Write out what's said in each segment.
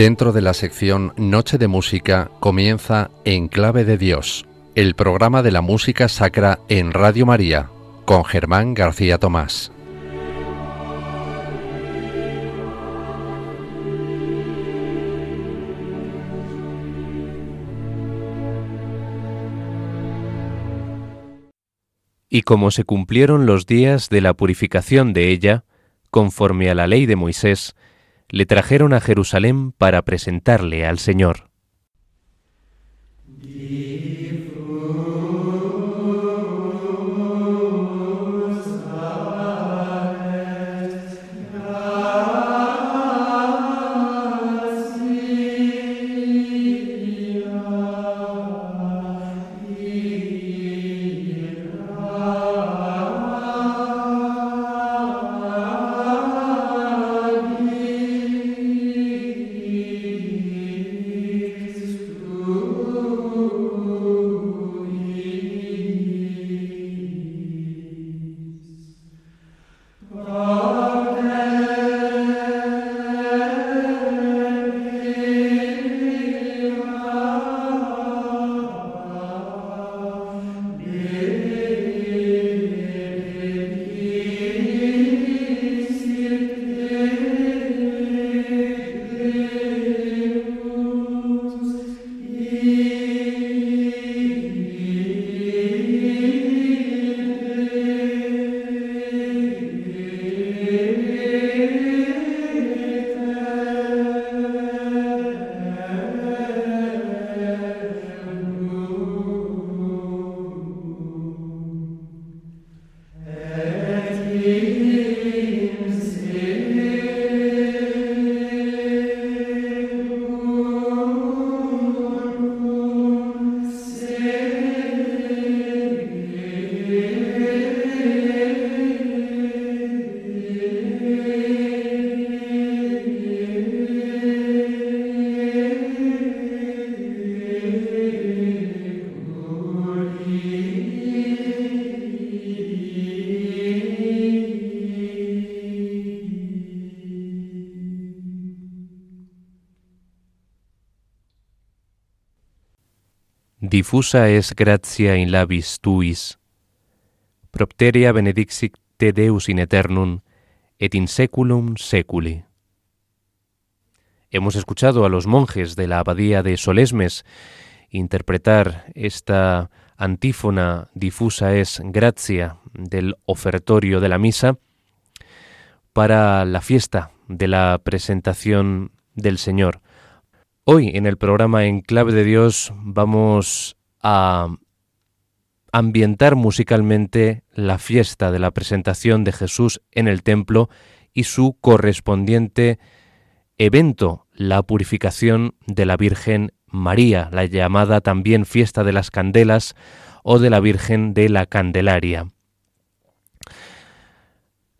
Dentro de la sección Noche de Música comienza En Clave de Dios, el programa de la música sacra en Radio María, con Germán García Tomás. Y como se cumplieron los días de la purificación de ella, conforme a la ley de Moisés, le trajeron a Jerusalén para presentarle al Señor. Difusa es gratia in labis tuis, propteria benedixit te Deus in eternum, et in seculum seculi. Hemos escuchado a los monjes de la abadía de Solesmes interpretar esta antífona difusa es gracia del ofertorio de la misa para la fiesta de la presentación del Señor. Hoy en el programa En Clave de Dios vamos a ambientar musicalmente la fiesta de la presentación de Jesús en el templo y su correspondiente evento, la purificación de la Virgen María, la llamada también fiesta de las candelas o de la Virgen de la Candelaria.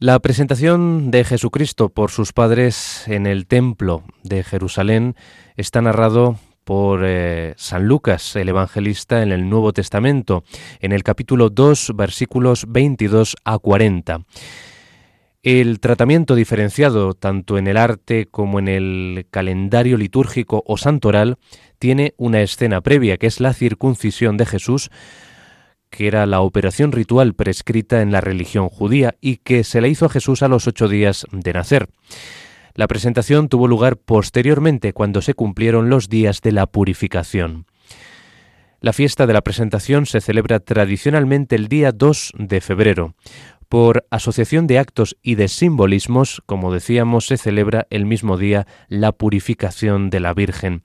La presentación de Jesucristo por sus padres en el templo de Jerusalén está narrado por eh, San Lucas, el evangelista, en el Nuevo Testamento, en el capítulo 2, versículos 22 a 40. El tratamiento diferenciado tanto en el arte como en el calendario litúrgico o santoral tiene una escena previa, que es la circuncisión de Jesús, que era la operación ritual prescrita en la religión judía y que se le hizo a Jesús a los ocho días de nacer. La presentación tuvo lugar posteriormente cuando se cumplieron los días de la purificación. La fiesta de la presentación se celebra tradicionalmente el día 2 de febrero. Por asociación de actos y de simbolismos, como decíamos, se celebra el mismo día la purificación de la Virgen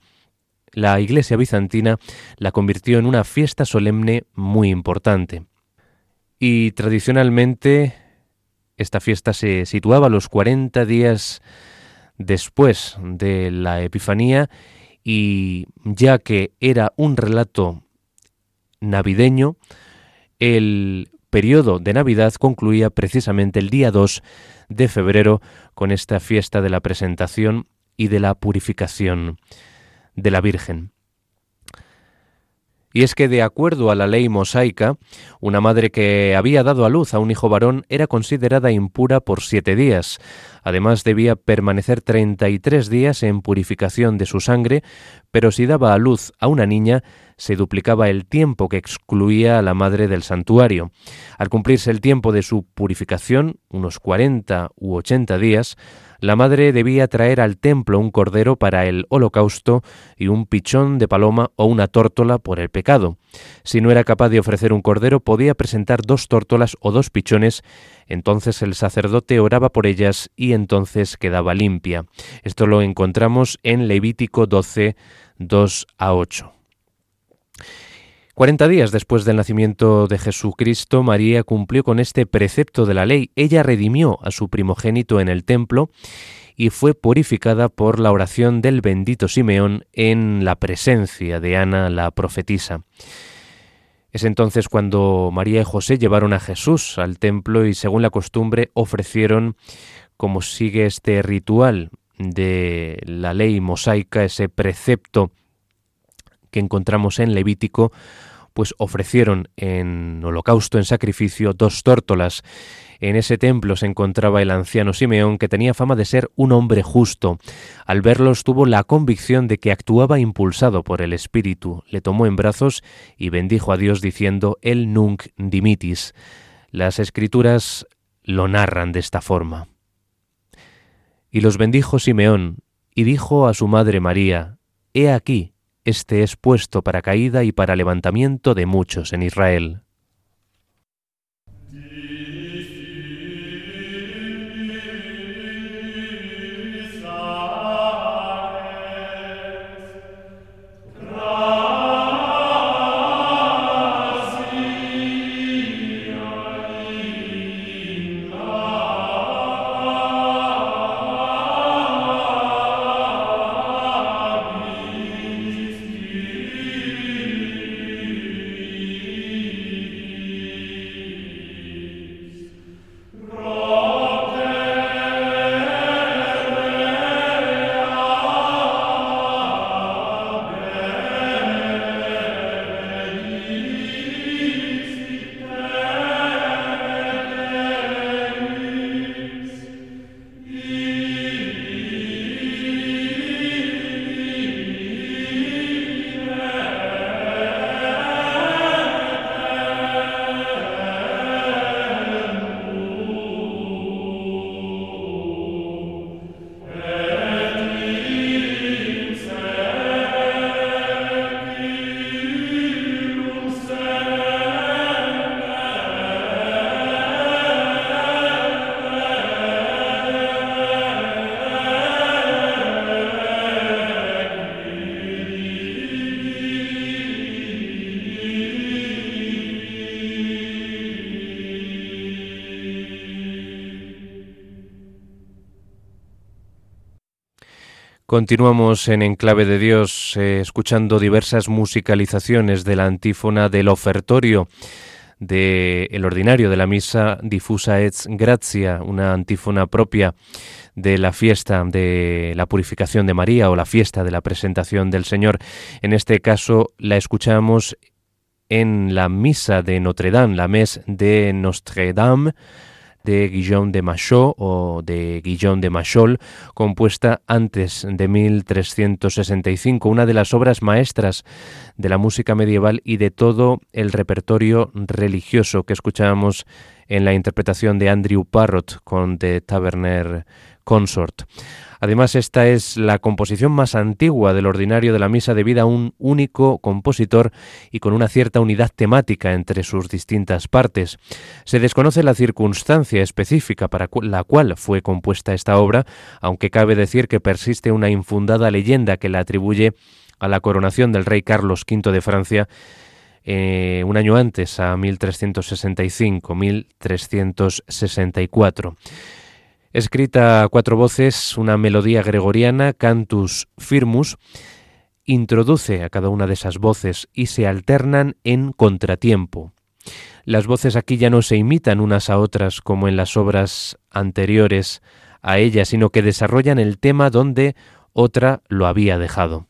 la Iglesia bizantina la convirtió en una fiesta solemne muy importante. Y tradicionalmente esta fiesta se situaba los 40 días después de la Epifanía y ya que era un relato navideño, el periodo de Navidad concluía precisamente el día 2 de febrero con esta fiesta de la presentación y de la purificación de la Virgen. Y es que de acuerdo a la ley mosaica, una madre que había dado a luz a un hijo varón era considerada impura por siete días. Además debía permanecer 33 días en purificación de su sangre, pero si daba a luz a una niña, se duplicaba el tiempo que excluía a la madre del santuario. Al cumplirse el tiempo de su purificación, unos 40 u 80 días, la madre debía traer al templo un cordero para el holocausto y un pichón de paloma o una tórtola por el pecado. Si no era capaz de ofrecer un cordero, podía presentar dos tórtolas o dos pichones, entonces el sacerdote oraba por ellas y entonces quedaba limpia. Esto lo encontramos en Levítico 12, 2 a 8. Cuarenta días después del nacimiento de Jesucristo, María cumplió con este precepto de la ley. Ella redimió a su primogénito en el templo y fue purificada por la oración del bendito Simeón en la presencia de Ana la profetisa. Es entonces cuando María y José llevaron a Jesús al templo y según la costumbre ofrecieron, como sigue este ritual de la ley mosaica, ese precepto que encontramos en Levítico, pues ofrecieron en holocausto, en sacrificio, dos tórtolas. En ese templo se encontraba el anciano Simeón, que tenía fama de ser un hombre justo. Al verlos tuvo la convicción de que actuaba impulsado por el Espíritu. Le tomó en brazos y bendijo a Dios diciendo el nunc dimitis. Las escrituras lo narran de esta forma. Y los bendijo Simeón, y dijo a su madre María, He aquí, este es puesto para caída y para levantamiento de muchos en Israel. Continuamos en Enclave de Dios eh, escuchando diversas musicalizaciones de la antífona del ofertorio del el ordinario de la misa Difusa et Gratia, una antífona propia de la fiesta de la purificación de María o la fiesta de la presentación del Señor. En este caso la escuchamos en la misa de Notre Dame, la mes de Notre Dame, de Guillaume de Machaut o de Guillaume de Machol, compuesta antes de 1365, una de las obras maestras de la música medieval y de todo el repertorio religioso que escuchábamos en la interpretación de Andrew Parrott con The Taverner Consort. Además, esta es la composición más antigua del ordinario de la misa debida a un único compositor y con una cierta unidad temática entre sus distintas partes. Se desconoce la circunstancia específica para la cual fue compuesta esta obra, aunque cabe decir que persiste una infundada leyenda que la atribuye a la coronación del rey Carlos V de Francia eh, un año antes, a 1365-1364 escrita a cuatro voces, una melodía gregoriana, cantus firmus, introduce a cada una de esas voces y se alternan en contratiempo. Las voces aquí ya no se imitan unas a otras como en las obras anteriores a ella, sino que desarrollan el tema donde otra lo había dejado.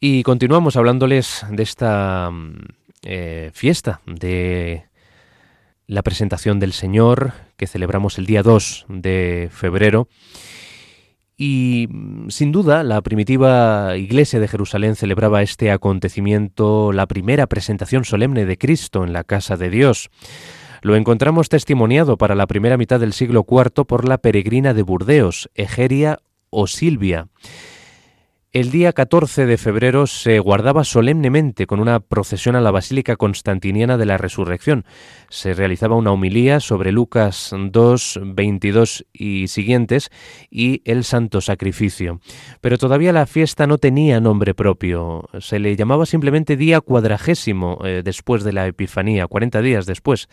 Y continuamos hablándoles de esta mm, eh, fiesta de la presentación del Señor que celebramos el día 2 de febrero. Y mm, sin duda la primitiva iglesia de Jerusalén celebraba este acontecimiento, la primera presentación solemne de Cristo en la casa de Dios. Lo encontramos testimoniado para la primera mitad del siglo IV por la peregrina de Burdeos, Egeria o Silvia. El día 14 de febrero se guardaba solemnemente con una procesión a la Basílica Constantiniana de la Resurrección. Se realizaba una homilía sobre Lucas 2, 22 y siguientes y el Santo Sacrificio. Pero todavía la fiesta no tenía nombre propio. Se le llamaba simplemente día cuadragésimo eh, después de la Epifanía, 40 días después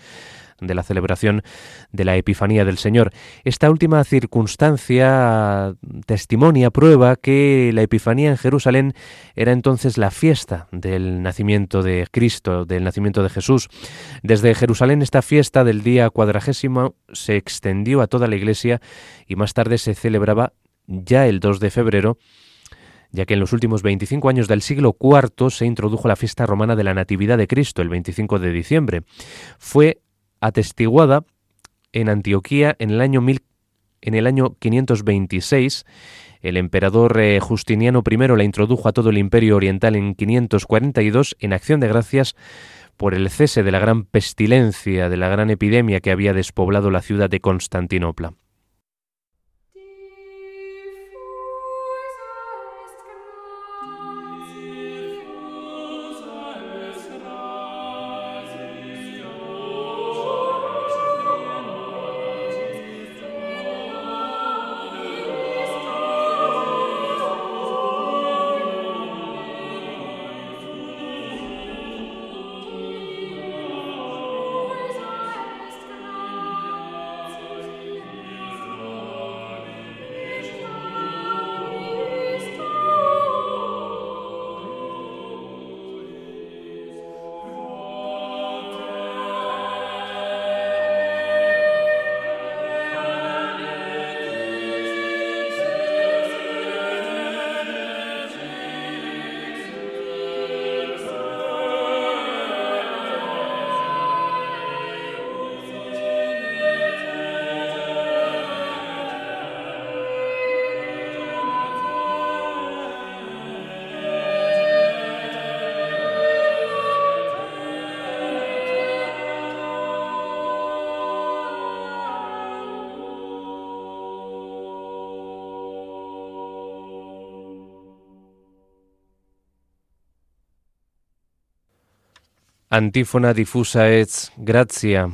de la celebración de la Epifanía del Señor. Esta última circunstancia testimonia, prueba que la Epifanía en Jerusalén era entonces la fiesta del nacimiento de Cristo, del nacimiento de Jesús. Desde Jerusalén esta fiesta del día cuadragésimo se extendió a toda la iglesia y más tarde se celebraba ya el 2 de febrero ya que en los últimos 25 años del siglo IV se introdujo la fiesta romana de la Natividad de Cristo, el 25 de diciembre. Fue atestiguada en Antioquía en el año, el año 526. El emperador eh, Justiniano I la introdujo a todo el imperio oriental en 542 en acción de gracias por el cese de la gran pestilencia, de la gran epidemia que había despoblado la ciudad de Constantinopla. Antífona difusa et gracia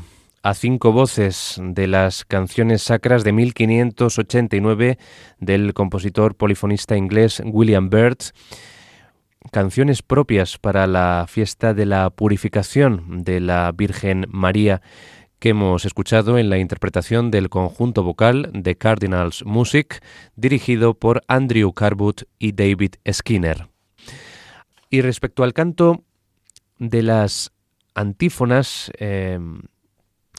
a cinco voces de las canciones sacras de 1589 del compositor polifonista inglés William Byrd, canciones propias para la fiesta de la purificación de la Virgen María que hemos escuchado en la interpretación del conjunto vocal de Cardinals Music dirigido por Andrew Carwood y David Skinner. Y respecto al canto de las antífonas, em,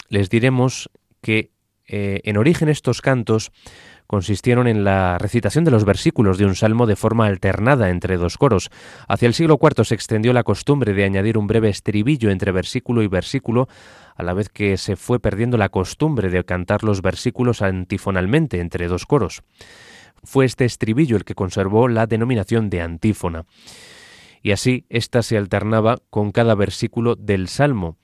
les diremos que eh, en origen estos cantos consistieron en la recitación de los versículos de un salmo de forma alternada entre dos coros. Hacia el siglo IV se extendió la costumbre de añadir un breve estribillo entre versículo y versículo, a la vez que se fue perdiendo la costumbre de cantar los versículos antifonalmente entre dos coros. Fue este estribillo el que conservó la denominación de antífona y así ésta se alternaba con cada versículo del Salmo,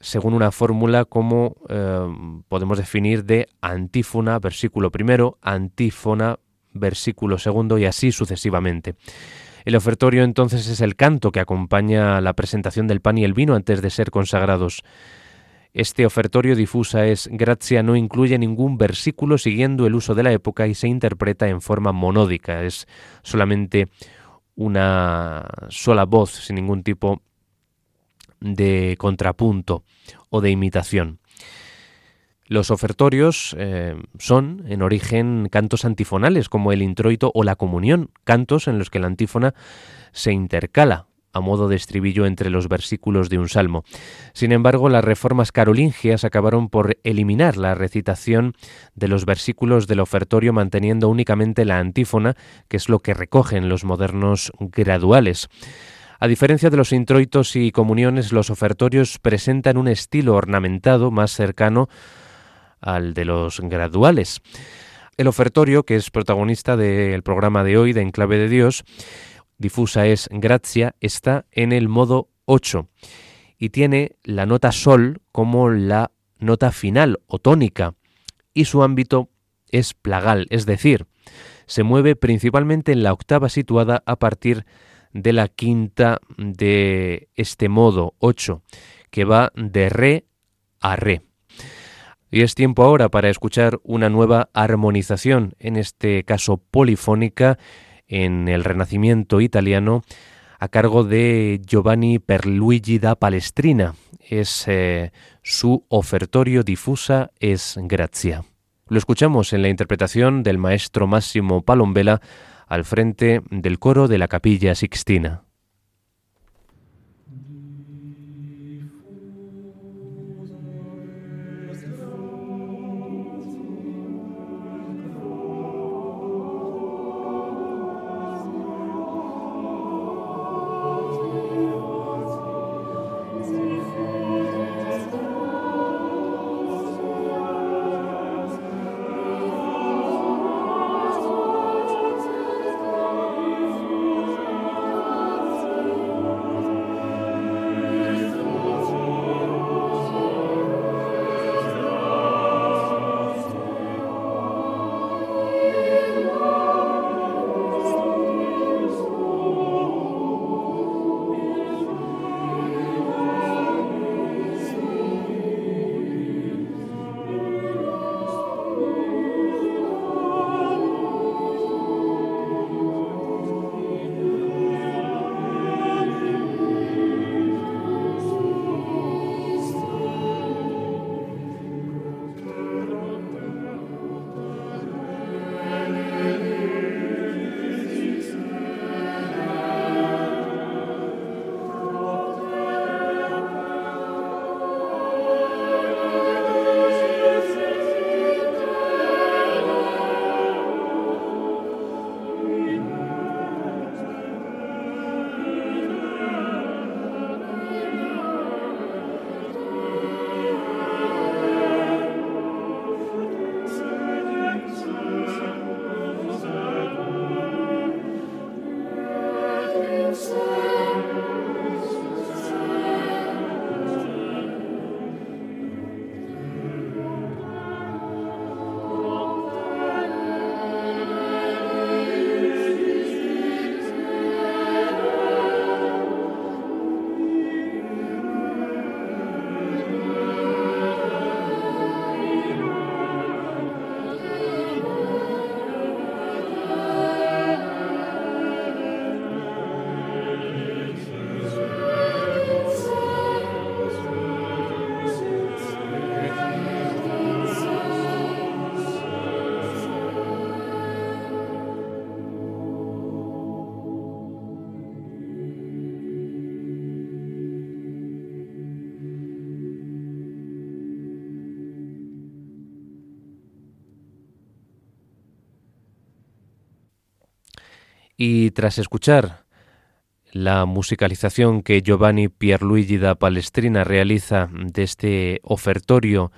según una fórmula como eh, podemos definir de antífona, versículo primero, antífona, versículo segundo y así sucesivamente. El ofertorio entonces es el canto que acompaña la presentación del pan y el vino antes de ser consagrados. Este ofertorio difusa es gracia no incluye ningún versículo siguiendo el uso de la época y se interpreta en forma monódica, es solamente una sola voz sin ningún tipo de contrapunto o de imitación. Los ofertorios eh, son, en origen, cantos antifonales, como el introito o la comunión, cantos en los que la antífona se intercala a modo de estribillo entre los versículos de un salmo. Sin embargo, las reformas carolingias acabaron por eliminar la recitación de los versículos del ofertorio manteniendo únicamente la antífona, que es lo que recogen los modernos graduales. A diferencia de los introitos y comuniones, los ofertorios presentan un estilo ornamentado más cercano al de los graduales. El ofertorio, que es protagonista del programa de hoy de Enclave de Dios, difusa es Gracia, está en el modo 8 y tiene la nota sol como la nota final o tónica y su ámbito es plagal, es decir, se mueve principalmente en la octava situada a partir de la quinta de este modo 8, que va de re a re. Y es tiempo ahora para escuchar una nueva armonización, en este caso polifónica, en el Renacimiento italiano, a cargo de Giovanni Perluigi da Palestrina. Es eh, su ofertorio difusa es Grazia. Lo escuchamos en la interpretación del maestro Máximo Palombela al frente del coro de la Capilla Sixtina. Y tras escuchar la musicalización que Giovanni Pierluigi da Palestrina realiza de este ofertorio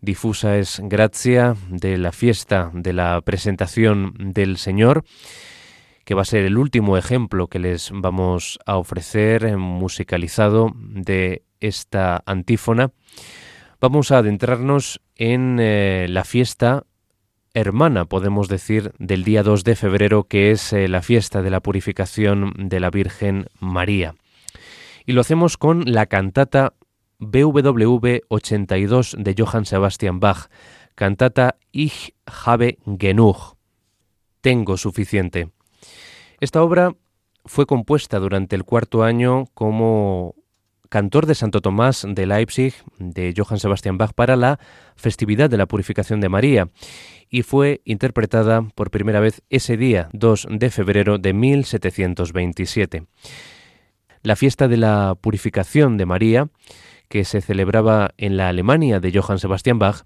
difusa es Grazia de la fiesta de la presentación del Señor, que va a ser el último ejemplo que les vamos a ofrecer musicalizado de esta antífona. Vamos a adentrarnos en eh, la fiesta hermana, podemos decir, del día 2 de febrero, que es eh, la fiesta de la purificación de la Virgen María. Y lo hacemos con la cantata BWV 82 de Johann Sebastian Bach, cantata Ich habe genug, Tengo suficiente. Esta obra fue compuesta durante el cuarto año como cantor de Santo Tomás de Leipzig de Johann Sebastian Bach para la festividad de la purificación de María y fue interpretada por primera vez ese día, 2 de febrero de 1727. La fiesta de la purificación de María, que se celebraba en la Alemania de Johann Sebastian Bach,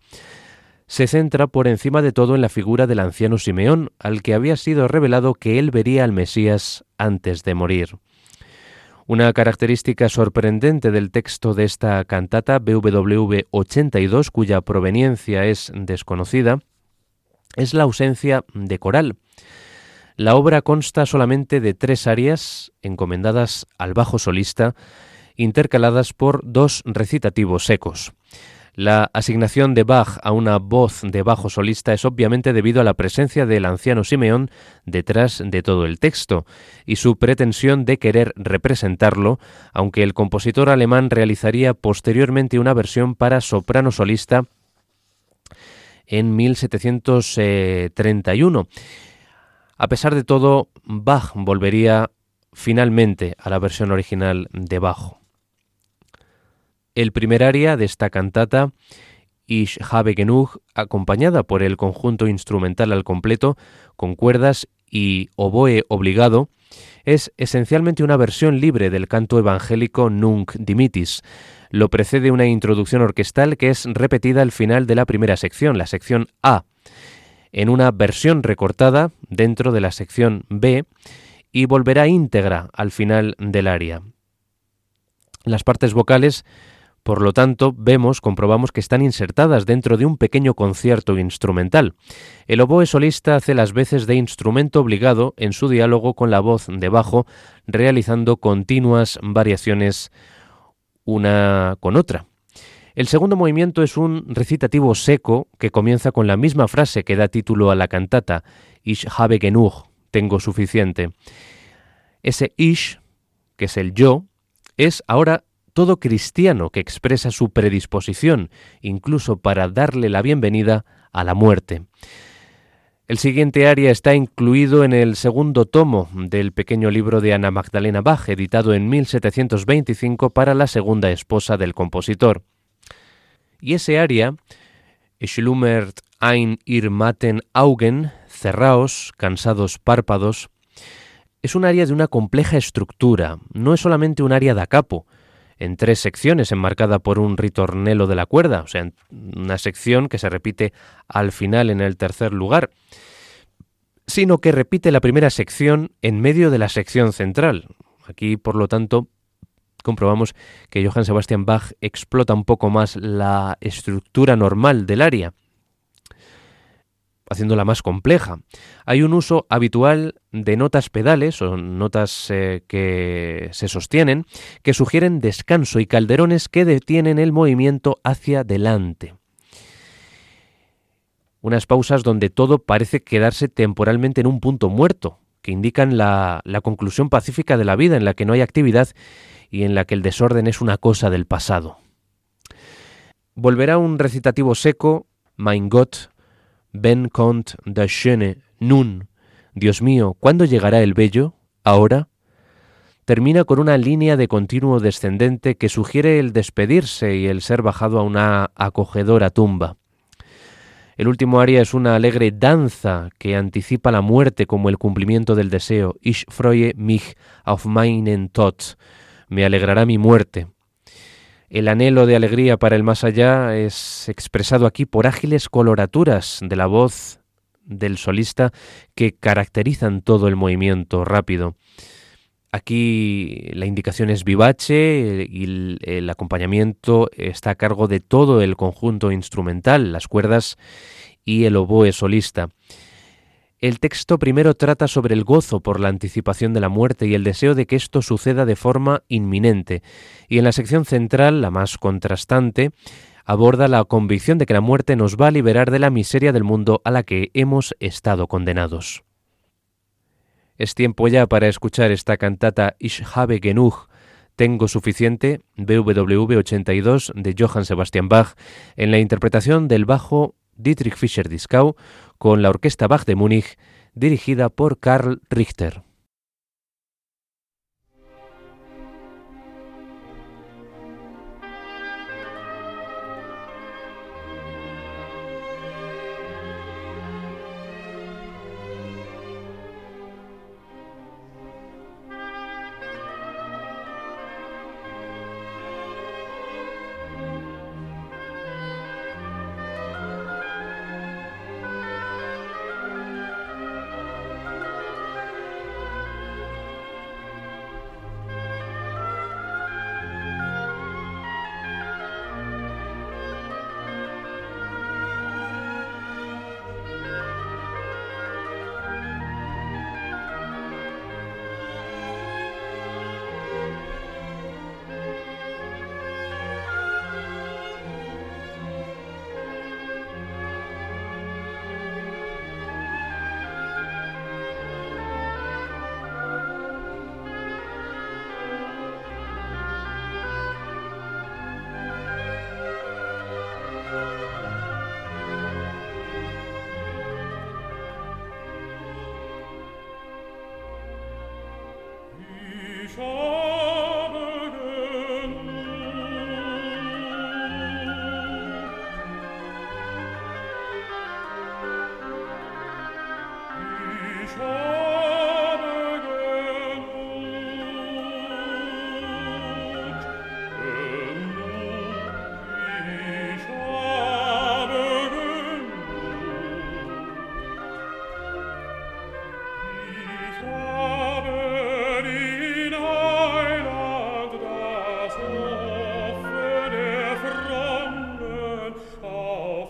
se centra por encima de todo en la figura del anciano Simeón, al que había sido revelado que él vería al Mesías antes de morir. Una característica sorprendente del texto de esta cantata BWV 82, cuya proveniencia es desconocida, es la ausencia de coral. La obra consta solamente de tres arias encomendadas al bajo solista, intercaladas por dos recitativos secos. La asignación de Bach a una voz de bajo solista es obviamente debido a la presencia del anciano Simeón detrás de todo el texto y su pretensión de querer representarlo, aunque el compositor alemán realizaría posteriormente una versión para soprano solista en 1731. A pesar de todo, Bach volvería finalmente a la versión original de bajo. El primer aria de esta cantata, Ich habe genug, acompañada por el conjunto instrumental al completo, con cuerdas y oboe obligado, es esencialmente una versión libre del canto evangélico Nunc Dimitis. Lo precede una introducción orquestal que es repetida al final de la primera sección, la sección A, en una versión recortada dentro de la sección B y volverá íntegra al final del aria. Las partes vocales por lo tanto, vemos, comprobamos que están insertadas dentro de un pequeño concierto instrumental. El oboe solista hace las veces de instrumento obligado en su diálogo con la voz de bajo, realizando continuas variaciones una con otra. El segundo movimiento es un recitativo seco que comienza con la misma frase que da título a la cantata, Ich habe genug, tengo suficiente. Ese ich, que es el yo, es ahora todo cristiano que expresa su predisposición, incluso para darle la bienvenida a la muerte. El siguiente aria está incluido en el segundo tomo del pequeño libro de Ana Magdalena Bach, editado en 1725 para la segunda esposa del compositor. Y ese aria, Schlummert ein ihr matten Augen, cerraos, cansados párpados, es un aria de una compleja estructura, no es solamente un aria da capo, en tres secciones, enmarcada por un ritornelo de la cuerda, o sea, una sección que se repite al final en el tercer lugar, sino que repite la primera sección en medio de la sección central. Aquí, por lo tanto, comprobamos que Johann Sebastian Bach explota un poco más la estructura normal del aria haciéndola más compleja. Hay un uso habitual de notas pedales o notas eh, que se sostienen que sugieren descanso y calderones que detienen el movimiento hacia adelante. Unas pausas donde todo parece quedarse temporalmente en un punto muerto, que indican la, la conclusión pacífica de la vida en la que no hay actividad y en la que el desorden es una cosa del pasado. Volverá un recitativo seco, Mein Gott, Ben kommt das Schöne, nun. Dios mío, ¿cuándo llegará el bello? ¿Ahora? Termina con una línea de continuo descendente que sugiere el despedirse y el ser bajado a una acogedora tumba. El último aria es una alegre danza que anticipa la muerte como el cumplimiento del deseo. Ich freue mich auf meinen Tod. Me alegrará mi muerte. El anhelo de alegría para el más allá es expresado aquí por ágiles coloraturas de la voz del solista que caracterizan todo el movimiento rápido. Aquí la indicación es vivace y el, acompañamiento está a cargo de todo el conjunto instrumental, las cuerdas y el oboe solista. El texto primero trata sobre el gozo por la anticipación de la muerte y el deseo de que esto suceda de forma inminente, y en la sección central, la más contrastante, aborda la convicción de que la muerte nos va a liberar de la miseria del mundo a la que hemos estado condenados. Es tiempo ya para escuchar esta cantata Ich habe genug, Tengo suficiente, BWV 82 de Johann Sebastian Bach, en la interpretación del bajo Dietrich Fischer-Dieskau con la Orquesta Bach de Múnich dirigida por Karl Richter.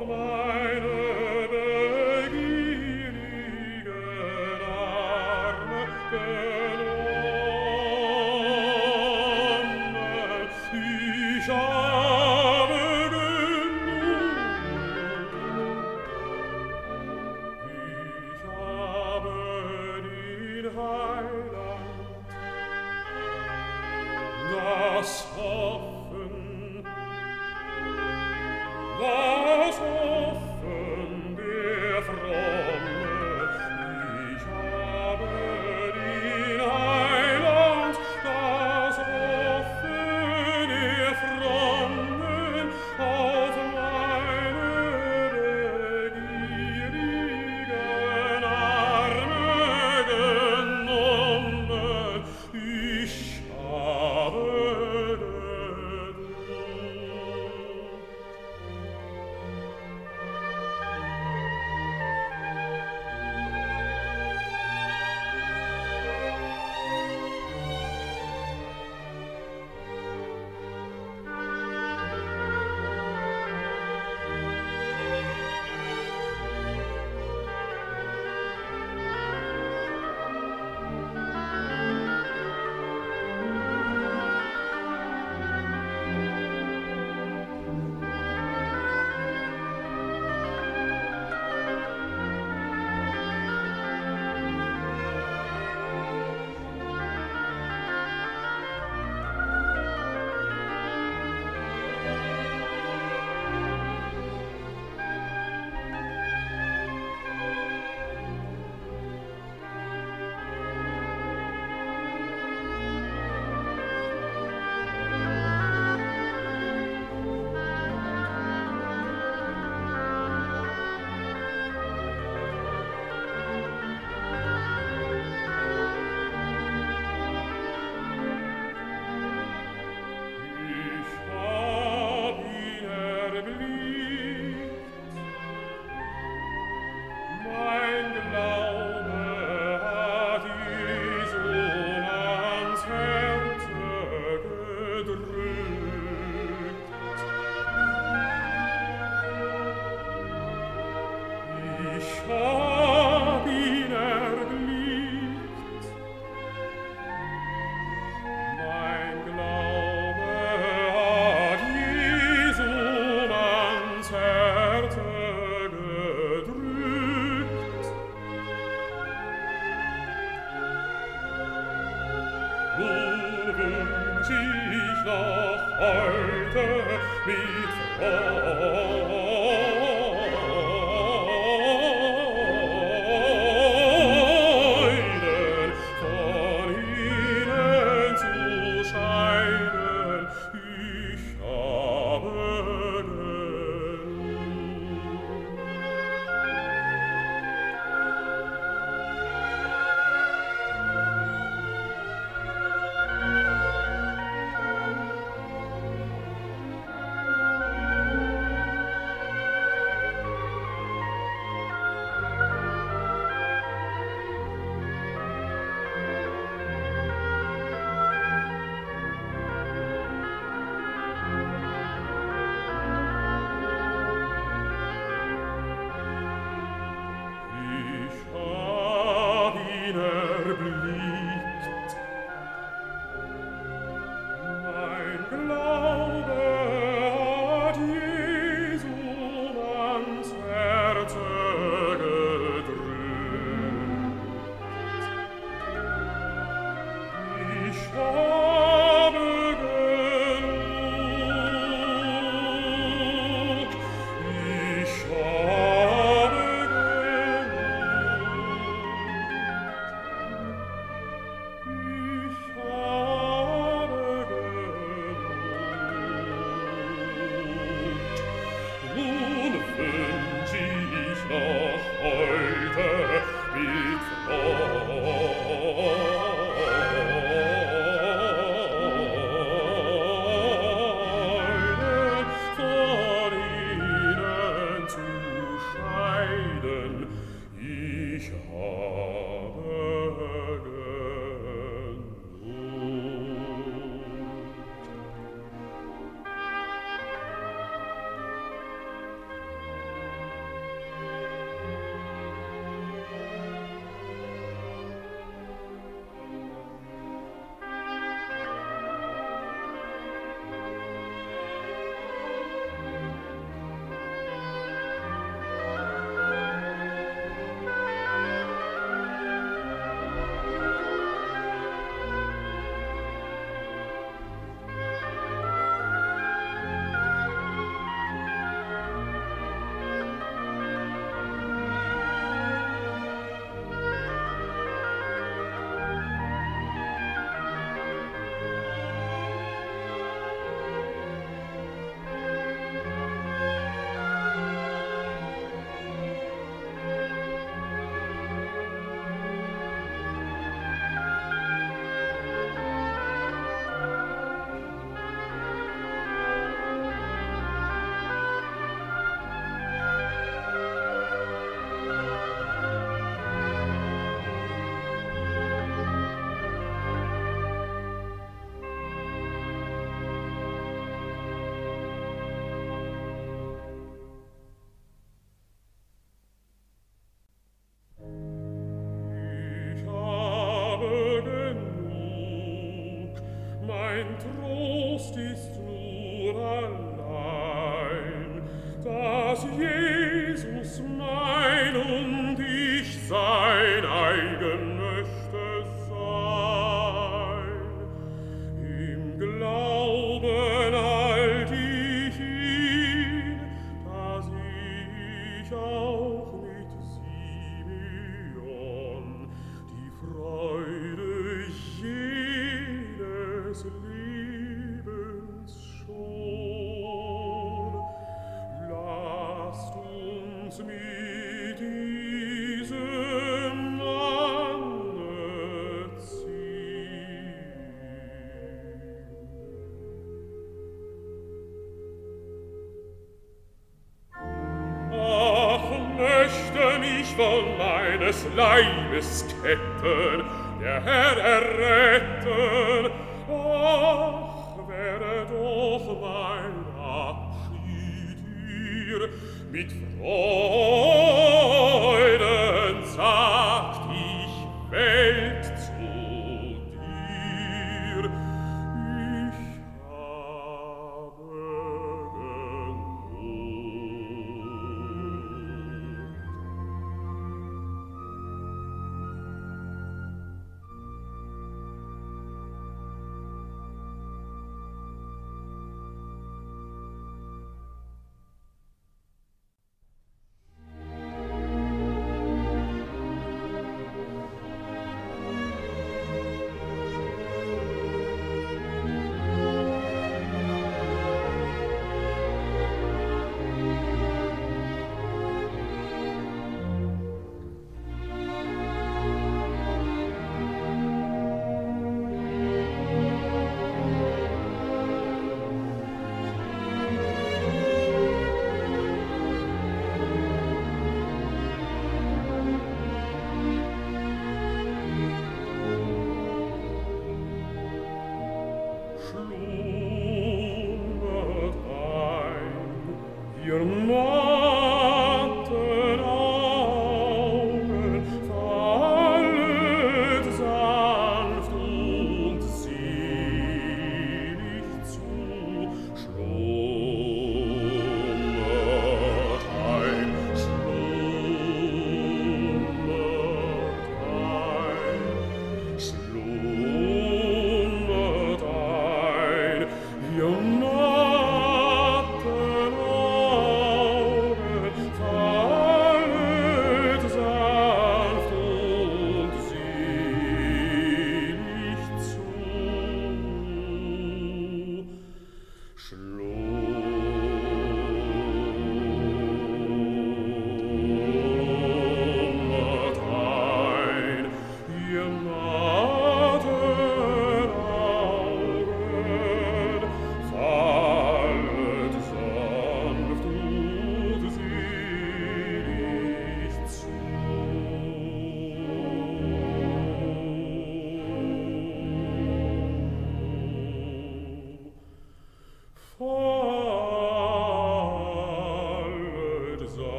Come on.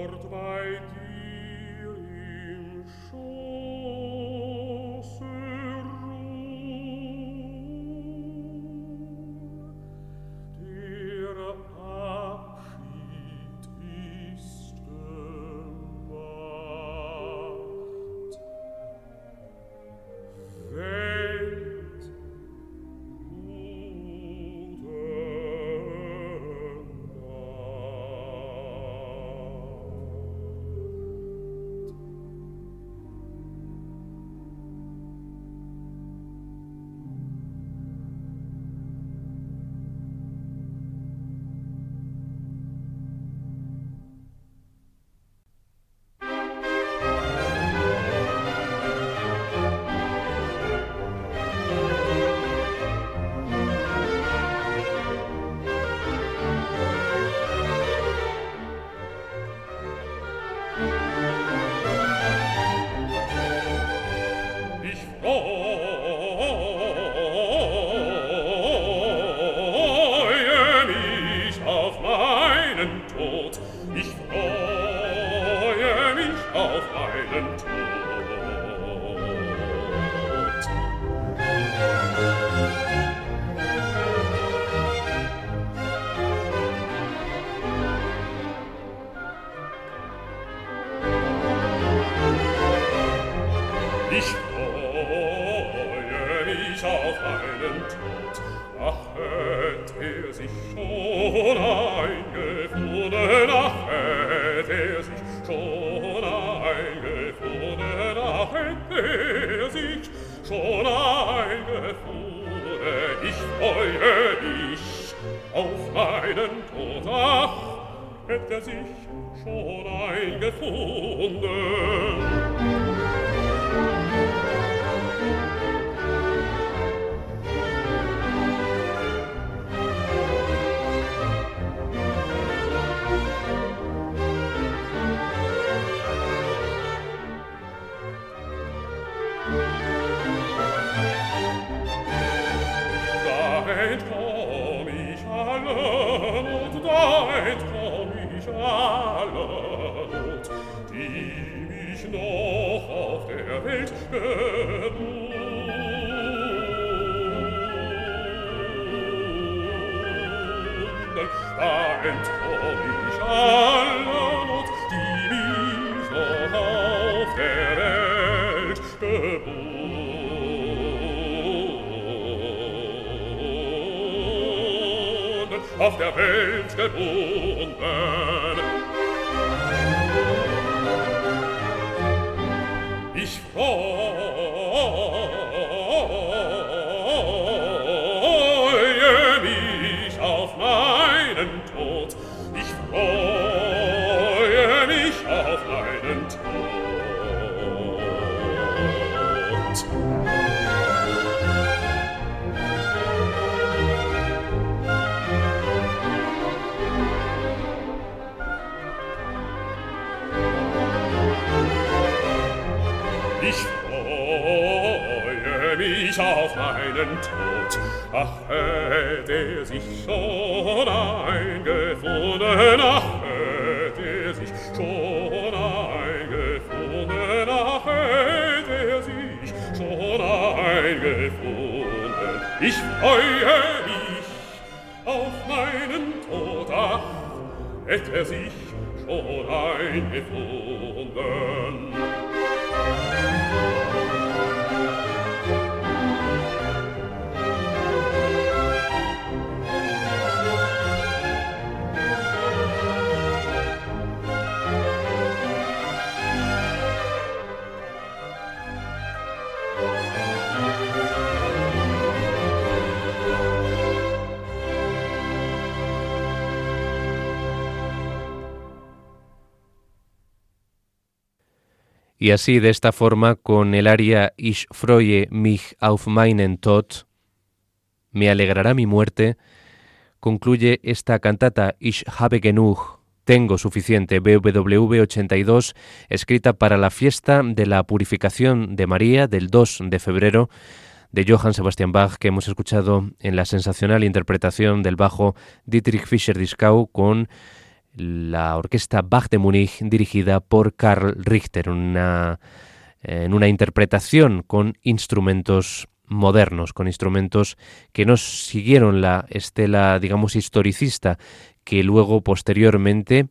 Lord, my dir in. Auf Ich freue mich auf meinen Tod. Ach, hätte er sich schon eingefunden, er sich schon eine Freude. Y así, de esta forma, con el aria Ich freue mich auf meinen Tod, me alegrará mi muerte, concluye esta cantata Ich habe genug, tengo suficiente, BWV 82, escrita para la fiesta de la purificación de María del 2 de febrero de Johann Sebastian Bach que hemos escuchado en la sensacional interpretación del bajo Dietrich Fischer-Dieskau con la orquesta Bach de Múnich dirigida por Karl Richter, una, en una interpretación con instrumentos modernos, con instrumentos que no siguieron la estela, digamos, historicista, que luego, posteriormente,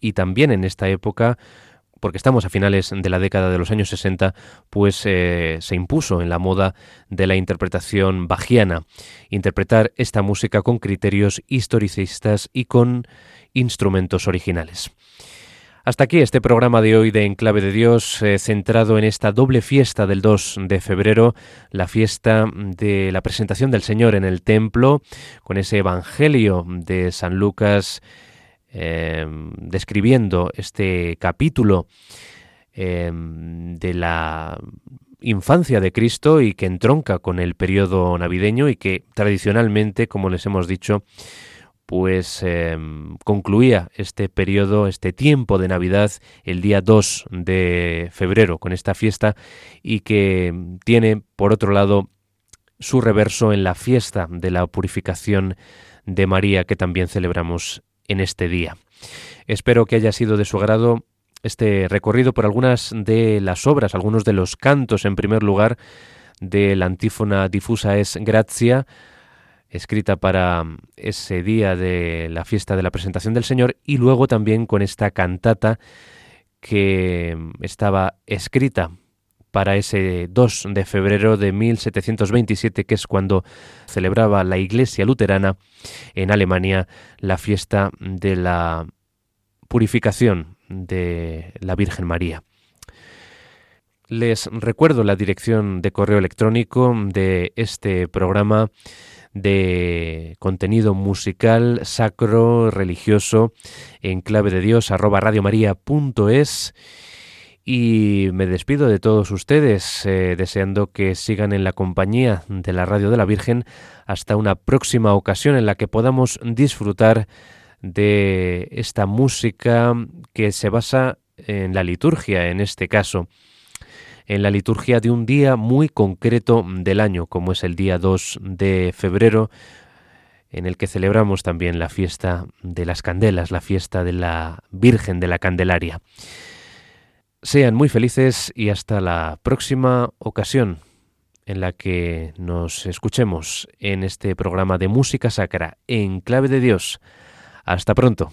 y también en esta época, porque estamos a finales de la década de los años 60, pues eh, se impuso en la moda de la interpretación bajiana, interpretar esta música con criterios historicistas y con instrumentos originales. Hasta aquí este programa de hoy de Enclave de Dios, eh, centrado en esta doble fiesta del 2 de febrero, la fiesta de la presentación del Señor en el templo, con ese Evangelio de San Lucas Em, describiendo este capítulo em, de la infancia de Cristo y que entronca con el periodo navideño y que tradicionalmente, como les hemos dicho, pues em, concluía este periodo, este tiempo de Navidad el día 2 de febrero con esta fiesta y que tiene, por otro lado, su reverso en la fiesta de la purificación de María que también celebramos en este día. Espero que haya sido de su agrado este recorrido por algunas de las obras, algunos de los cantos, en primer lugar, de la antífona difusa es Gracia, escrita para ese día de la fiesta de la presentación del Señor, y luego también con esta cantata que estaba escrita para ese 2 de febrero de 1727, que es cuando celebraba la Iglesia Luterana en Alemania la fiesta de la purificación de la Virgen María. Les recuerdo la dirección de correo electrónico de este programa de contenido musical sacro religioso en clave de Dios arroba radiomaria.es y me despido de todos ustedes, eh, deseando que sigan en la compañía de la Radio de la Virgen. Hasta una próxima ocasión en la que podamos disfrutar de esta música que se basa en la liturgia, en este caso, en la liturgia de un día muy concreto del año, como es el día 2 de febrero, en el que celebramos también la fiesta de las candelas, la fiesta de la Virgen de la Candelaria. Sean muy felices y hasta la próxima ocasión en la que nos escuchemos en este programa de música sacra en clave de Dios. Hasta pronto.